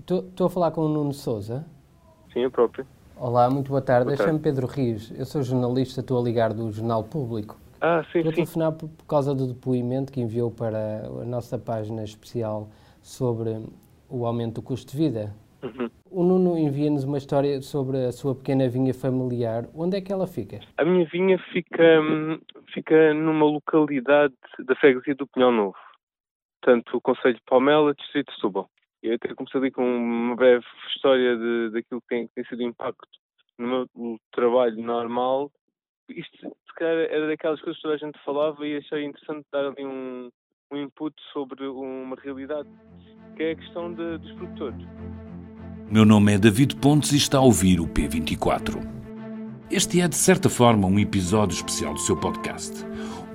Estou a falar com o Nuno Souza. Sim, eu próprio. Olá, muito boa tarde. Chamo-me Pedro Rios. Eu sou jornalista, estou a ligar do Jornal Público. Ah, sim, Estou a sim. telefonar por, por causa do depoimento que enviou para a nossa página especial sobre o aumento do custo de vida. Uhum. O Nuno envia-nos uma história sobre a sua pequena vinha familiar. Onde é que ela fica? A minha vinha fica, hum, fica numa localidade da freguesia do Pinhal Novo. Portanto, o Conselho de Palmela, Distrito de Setúbal. Eu até comecei ali com uma breve história de, daquilo que tem, que tem sido o impacto no meu trabalho normal. Isto, se calhar, era daquelas coisas que toda a gente falava e achei interessante dar ali um, um input sobre uma realidade, que é a questão de, dos produtores. Meu nome é David Pontes e está a ouvir o P24. Este é, de certa forma, um episódio especial do seu podcast.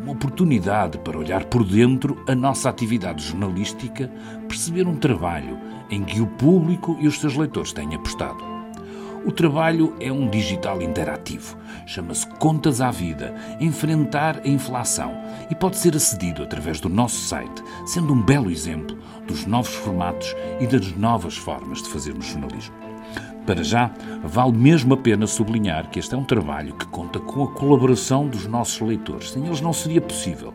Uma oportunidade para olhar por dentro a nossa atividade jornalística, perceber um trabalho em que o público e os seus leitores têm apostado. O trabalho é um digital interativo, chama-se Contas à Vida, enfrentar a inflação e pode ser acedido através do nosso site, sendo um belo exemplo dos novos formatos e das novas formas de fazermos jornalismo. Para já, vale mesmo a pena sublinhar que este é um trabalho que conta com a colaboração dos nossos leitores. Sem eles não seria possível.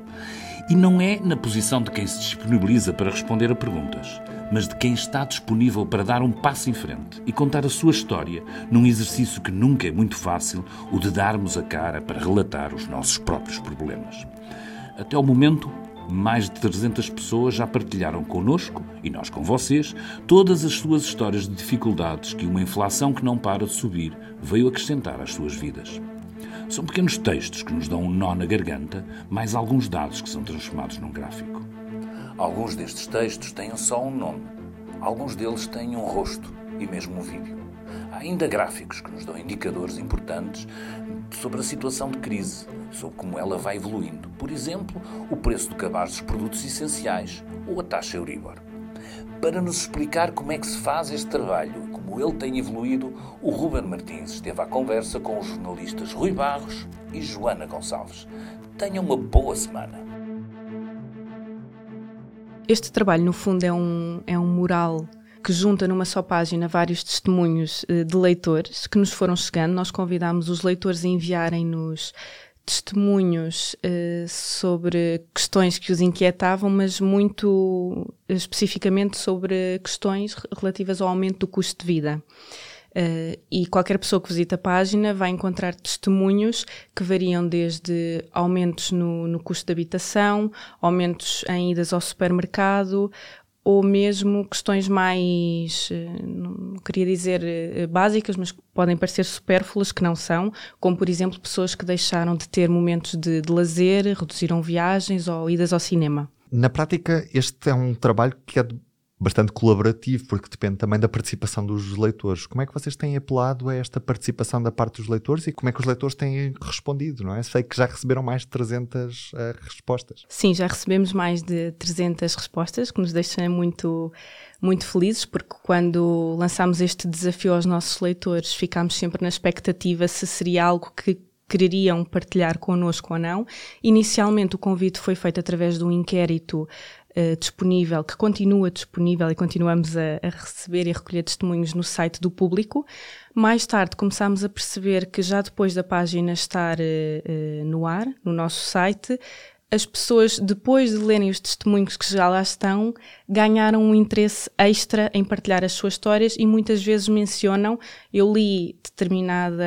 E não é na posição de quem se disponibiliza para responder a perguntas, mas de quem está disponível para dar um passo em frente e contar a sua história num exercício que nunca é muito fácil, o de darmos a cara para relatar os nossos próprios problemas. Até o momento, mais de 300 pessoas já partilharam connosco, e nós com vocês, todas as suas histórias de dificuldades que uma inflação que não para de subir veio acrescentar às suas vidas. São pequenos textos que nos dão um nó na garganta, mais alguns dados que são transformados num gráfico. Alguns destes textos têm só um nome, alguns deles têm um rosto e mesmo um vídeo. Há ainda gráficos que nos dão indicadores importantes sobre a situação de crise, sobre como ela vai evoluindo. Por exemplo, o preço do cabaz dos produtos essenciais ou a taxa Euribor. Para nos explicar como é que se faz este trabalho como ele tem evoluído, o Ruben Martins esteve à conversa com os jornalistas Rui Barros e Joana Gonçalves. Tenham uma boa semana. Este trabalho, no fundo, é um, é um mural que junta numa só página vários testemunhos eh, de leitores que nos foram chegando. Nós convidámos os leitores a enviarem-nos testemunhos eh, sobre questões que os inquietavam, mas muito especificamente sobre questões relativas ao aumento do custo de vida. Uh, e qualquer pessoa que visita a página vai encontrar testemunhos que variam desde aumentos no, no custo de habitação, aumentos em idas ao supermercado, ou mesmo questões mais, não queria dizer básicas, mas podem parecer supérfluas, que não são, como por exemplo pessoas que deixaram de ter momentos de, de lazer, reduziram viagens ou idas ao cinema. Na prática, este é um trabalho que é bastante colaborativo, porque depende também da participação dos leitores. Como é que vocês têm apelado a esta participação da parte dos leitores e como é que os leitores têm respondido, não é? Sei que já receberam mais de 300 uh, respostas. Sim, já recebemos mais de 300 respostas, que nos deixa muito muito felizes porque quando lançámos este desafio aos nossos leitores ficámos sempre na expectativa se seria algo que quereriam partilhar connosco ou não. Inicialmente o convite foi feito através de um inquérito Uh, disponível, que continua disponível e continuamos a, a, receber e a recolher testemunhos no site do público. Mais tarde começámos a perceber que já depois da página estar uh, no ar, no nosso site, as pessoas, depois de lerem os testemunhos que já lá estão, ganharam um interesse extra em partilhar as suas histórias e muitas vezes mencionam: eu li determinada,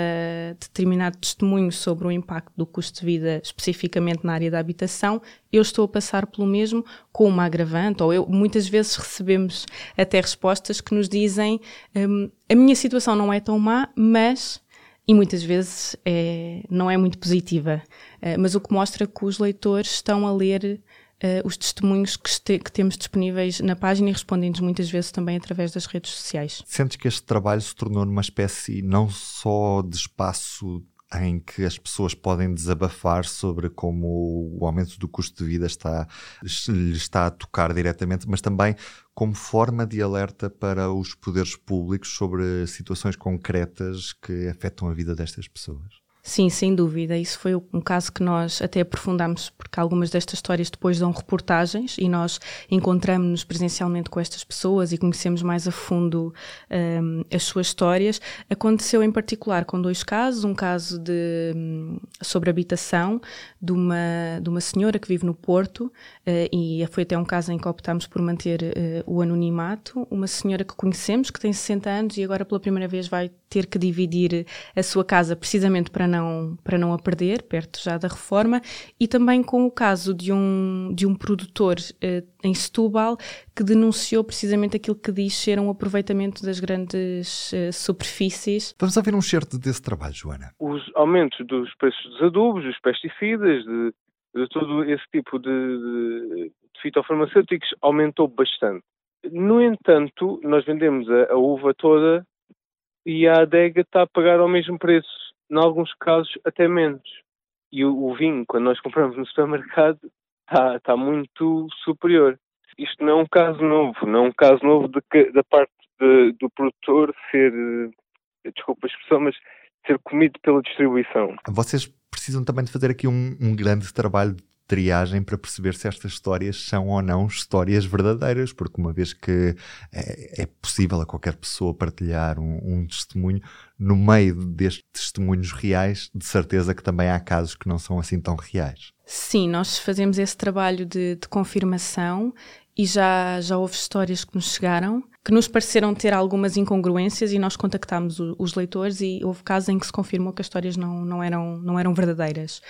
determinado testemunho sobre o impacto do custo de vida, especificamente na área da habitação, eu estou a passar pelo mesmo com uma agravante, ou eu, muitas vezes recebemos até respostas que nos dizem: um, a minha situação não é tão má, mas e muitas vezes é, não é muito positiva, uh, mas o que mostra que os leitores estão a ler uh, os testemunhos que, este, que, temos disponíveis na página e respondem-nos muitas vezes também através das redes sociais. Sentes que este trabalho se tornou numa espécie não só de espaço em que as pessoas podem desabafar sobre como o aumento do custo de vida está, está a tocar diretamente, mas também como forma de alerta para os poderes públicos sobre situações concretas que afetam a vida destas pessoas. Sim, sem dúvida. Isso foi um caso que nós até aprofundámos, porque algumas destas histórias depois dão reportagens e nós encontramos-nos presencialmente com estas pessoas e conhecemos mais a fundo um, as suas histórias. Aconteceu em particular com dois casos: um caso de, um, sobre habitação de uma, de uma senhora que vive no Porto, uh, e foi até um caso em que optámos por manter uh, o anonimato. Uma senhora que conhecemos, que tem 60 anos e agora pela primeira vez vai ter que dividir a sua casa precisamente para não, para não a perder, perto já da reforma, e também com o caso de um, de um produtor eh, em Setúbal que denunciou precisamente aquilo que diz ser um aproveitamento das grandes eh, superfícies. Vamos ouvir um certo desse trabalho, Joana. Os aumentos dos preços dos adubos, dos pesticidas, de, de todo esse tipo de, de, de fitofarmacêuticos aumentou bastante. No entanto, nós vendemos a, a uva toda e a adega está a pagar ao mesmo preço, em alguns casos até menos. E o, o vinho, quando nós compramos no supermercado, está, muito superior. Isto não é um caso novo, não é um caso novo de, da parte de, do produtor ser, eh, desculpa a expressão, mas ser comido pela distribuição. Vocês precisam também de fazer aqui um, um grande trabalho de triagem para perceber se estas histórias são ou não histórias verdadeiras, porque uma vez que é, é possível a qualquer pessoa partilhar um, um, testemunho, no meio destes testemunhos reais, de certeza que também há casos que não são assim tão reais. Sim, nós fazemos esse trabalho de, de confirmação e já, já houve histórias que nos chegaram que nos pareceram ter algumas incongruências e nós contactámos o, os leitores e houve casos em que se confirmou que as histórias não, não, eram, não eram verdadeiras.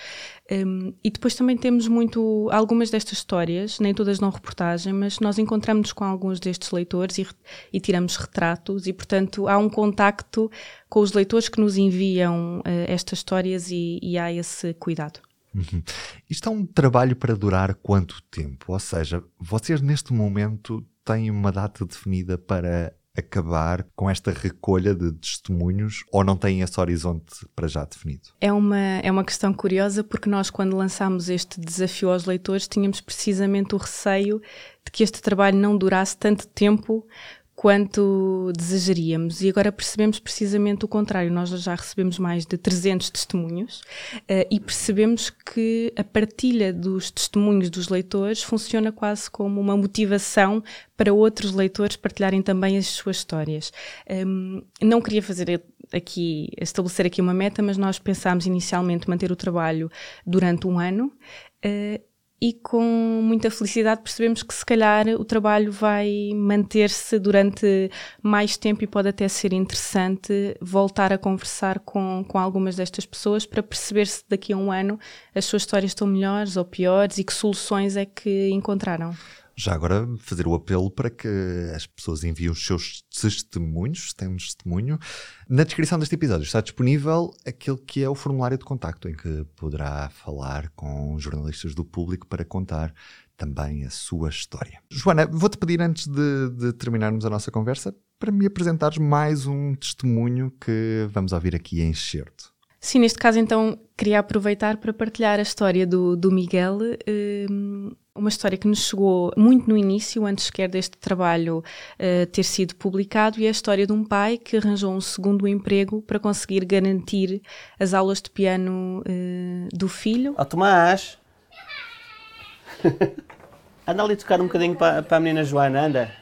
Um, e depois também temos muito, algumas destas histórias, nem todas não reportagem, mas nós encontramos-nos com alguns destes leitores e, e, tiramos retratos e, portanto, há um contacto com os leitores que nos enviam uh, estas histórias e, e há esse cuidado. Uhum. Isto é um trabalho para durar quanto tempo? Ou seja, vocês neste momento têm uma data definida para acabar com esta recolha de testemunhos ou não têm esse horizonte para já definido? É uma, é uma questão curiosa porque nós, quando lançámos este desafio aos leitores, tínhamos precisamente o receio de que este trabalho não durasse tanto tempo quanto desejaríamos. E agora percebemos precisamente o contrário. Nós já recebemos mais de 300 testemunhos uh, e percebemos que a partilha dos testemunhos dos leitores funciona quase como uma motivação para outros leitores partilharem também as suas histórias. Um, não queria fazer aqui, estabelecer aqui uma meta, mas nós pensámos inicialmente manter o trabalho durante um ano. Uh, e com muita felicidade percebemos que se calhar o trabalho vai manter-se durante mais tempo e pode até ser interessante voltar a conversar com, com algumas destas pessoas para perceber se daqui a um ano as suas histórias estão melhores ou piores e que soluções é que encontraram. Já agora fazer o apelo para que as pessoas enviem os seus testemunhos, se têm um testemunho. Na descrição deste episódio está disponível aquele que é o formulário de contacto, em que poderá falar com jornalistas do público para contar também a sua história. Joana, vou-te pedir antes de, de, terminarmos a nossa conversa para me apresentares mais um testemunho que vamos ouvir aqui em excerto. Sim, neste caso então queria aproveitar para partilhar a história do, do Miguel. Um uma história que nos chegou muito no início, antes sequer deste trabalho uh, ter sido publicado, e é a história de um pai que arranjou um segundo emprego para conseguir garantir as aulas de piano uh, do filho. Ó oh, Tomás! anda ali tocar um bocadinho para, para a menina Joana, anda.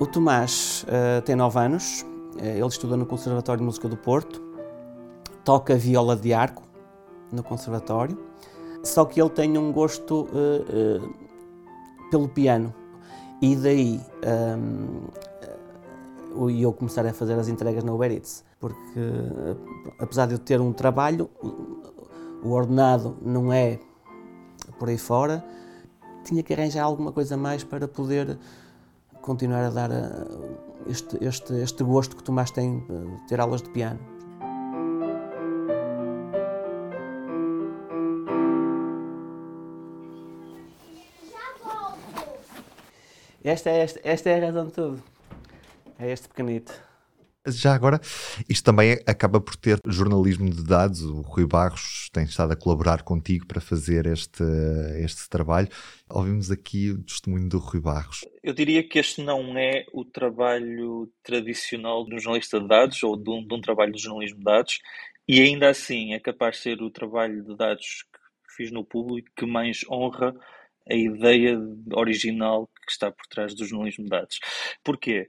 O Tomás uh, tem 9 anos, ele estuda no Conservatório de Música do Porto toca viola de arco no conservatório, só que ele tem um gosto uh, uh, pelo piano. E daí um, uh, eu começar a fazer as entregas na Uber Eats, porque apesar de eu ter um trabalho, o ordenado não é por aí fora, tinha que arranjar alguma coisa mais para poder continuar a dar este, este, este gosto que tem de ter aulas de piano. Esta é, esta, esta é a razão de tudo. É este pequenito. Já agora, isto também acaba por ter jornalismo de dados. O Rui Barros tem estado a colaborar contigo para fazer este, este trabalho. Ouvimos aqui o testemunho do Rui Barros. Eu diria que este não é o trabalho tradicional de um jornalista de dados ou de um, de um trabalho de jornalismo de dados, e ainda assim é capaz de ser o trabalho de dados que fiz no público que mais honra a ideia original que está por trás do jornalismo de dados. Porquê?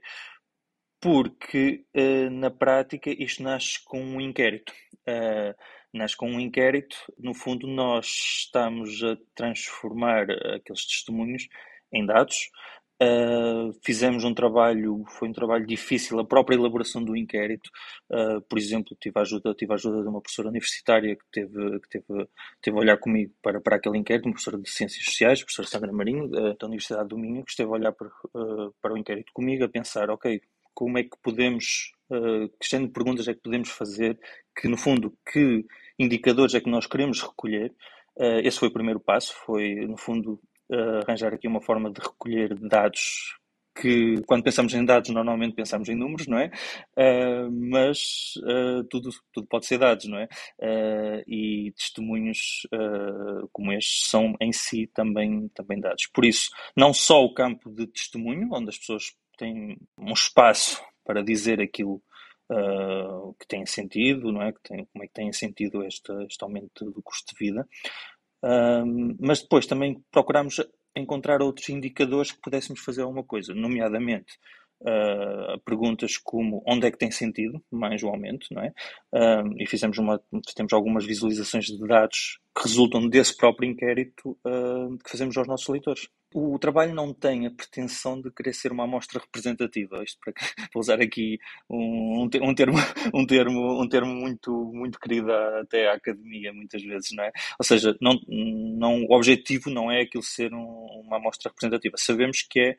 porque uh, na prática isto nasce com um inquérito. Uh, nasce com um inquérito, no fundo, nós estamos a transformar aqueles testemunhos em dados. Uh, fizemos um trabalho, foi um trabalho difícil, a própria elaboração do inquérito. Uh, por exemplo, tive a ajuda, tive a ajuda de uma professora universitária que teve, que teve, teve a olhar comigo para, para aquele inquérito, uma professora de Ciências Sociais, professora Sandra Marinho, uh, da Universidade do Minho, que esteve a olhar para, para o inquérito comigo, a pensar, ok, como é que podemos, uh, que género de perguntas é que podemos fazer, que no fundo, que indicadores é que nós queremos recolher. Esse foi o primeiro passo, foi no fundo uh, arranjar aqui uma forma de recolher dados que quando pensamos em dados normalmente pensamos em números, não é? Uh, mas uh, tudo, tudo pode ser dados, não é? Uh, e testemunhos como estes são em si também, também dados. Por isso, não só o campo de testemunho, onde as pessoas tem um espaço para dizer aquilo que tem sentido, não é? Que tem, como é que tem sentido este, este aumento do custo de vida. Mas depois também procuramos encontrar outros indicadores que pudéssemos fazer alguma coisa, nomeadamente uh, perguntas como onde é que tem sentido mais o aumento, não é? E fizemos uma, temos algumas visualizações de dados que resultam desse próprio inquérito uh, que fazemos aos nossos leitores. O trabalho não tem a pretensão de querer ser uma amostra representativa, isto para, usar aqui um, um, termo, um, termo, um termo muito, muito querido até à academia, muitas vezes, não é? Ou seja, não, não, o objetivo não é aquilo ser um, uma amostra representativa. Sabemos que é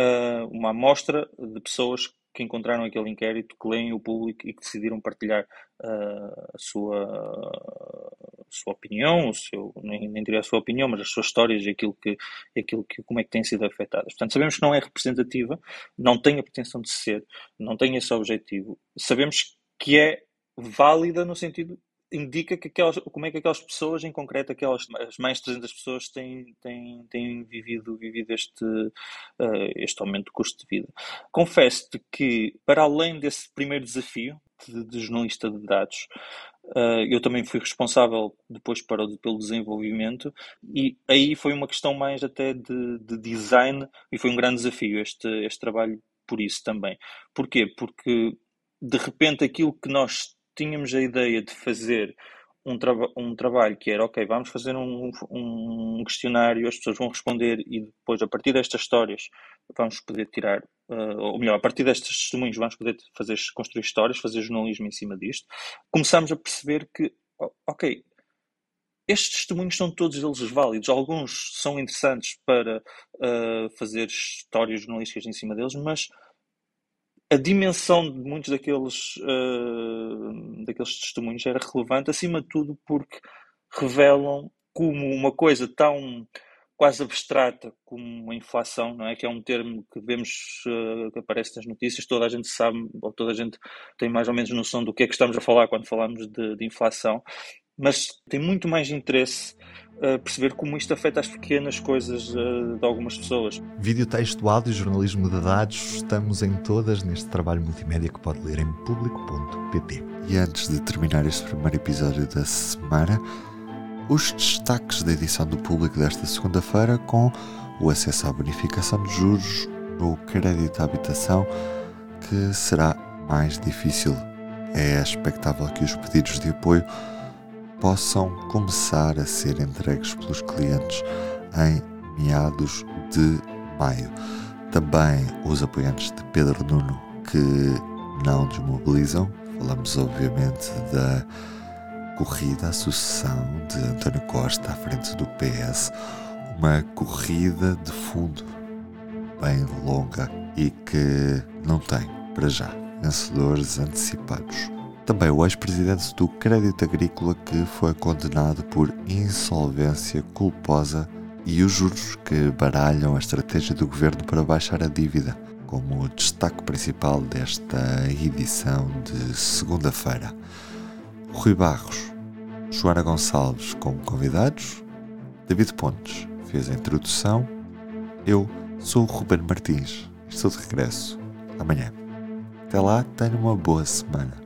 uh, uma amostra de pessoas que encontraram aquele inquérito, que leem o público e que decidiram partilhar uh, a, sua, a sua opinião, o seu, nem, nem diria a sua opinião, mas as suas histórias e aquilo que, aquilo que, como é que têm sido afetadas. Portanto, sabemos que não é representativa, não tem a pretensão de ser, não tem esse objetivo. Sabemos que é válida no sentido indica que aquelas, como é que aquelas pessoas, em concreto, aquelas as mais de 300 pessoas têm, têm, têm vivido, vivido este, uh, este aumento do custo de vida. Confesso-te que, para além desse primeiro desafio de, de jornalista de dados, uh, eu também fui responsável depois para pelo desenvolvimento e aí foi uma questão mais até de, de design e foi um grande desafio este, este trabalho por isso também. Porquê? Porque de repente aquilo que nós tínhamos a ideia de fazer um, um trabalho que era, ok, vamos fazer um, um questionário, as pessoas vão responder e depois, a partir destas histórias, vamos poder tirar, uh, ou melhor, a partir destes testemunhos, vamos poder fazer, construir histórias, fazer jornalismo em cima disto. Começamos a perceber que, ok, estes testemunhos são todos eles válidos. Alguns são interessantes para uh, fazer histórias jornalísticas em cima deles, mas a dimensão de muitos daqueles, uh, daqueles testemunhos era relevante, acima de tudo porque revelam como uma coisa tão quase abstrata como a inflação, não é? Que é um termo que vemos uh, que aparece nas notícias, toda a gente sabe, ou toda a gente tem mais ou menos noção do que é que estamos a falar quando falamos de, de inflação, mas tem muito mais interesse uh, perceber como isto afeta as pequenas coisas uh, de algumas pessoas. Vídeo, texto, áudio, jornalismo de dados, estamos em todas neste trabalho multimédia que pode ler em público.pt. E antes de terminar este primeiro episódio da semana, os destaques da edição do público desta segunda-feira com o acesso à bonificação de juros no crédito à habitação, que será mais difícil. É expectável que os pedidos de apoio possam começar a ser entregues pelos clientes em meados de maio. Também os apoiantes de Pedro Nuno que não desmobilizam. Falamos, obviamente, da corrida, a sucessão de António Costa à frente do PS. Uma corrida de fundo bem longa e que não tem, para já, vencedores antecipados. Também o ex-presidente do Crédito Agrícola que foi condenado por insolvência culposa e os juros que baralham a estratégia do governo para baixar a dívida. como destaque principal desta edição de segunda-feira. Rui Barros, Joana Gonçalves como convidados, David Pontes fez a introdução, eu sou o Ruben Martins, estou de regresso amanhã. Até lá, tenha uma boa semana.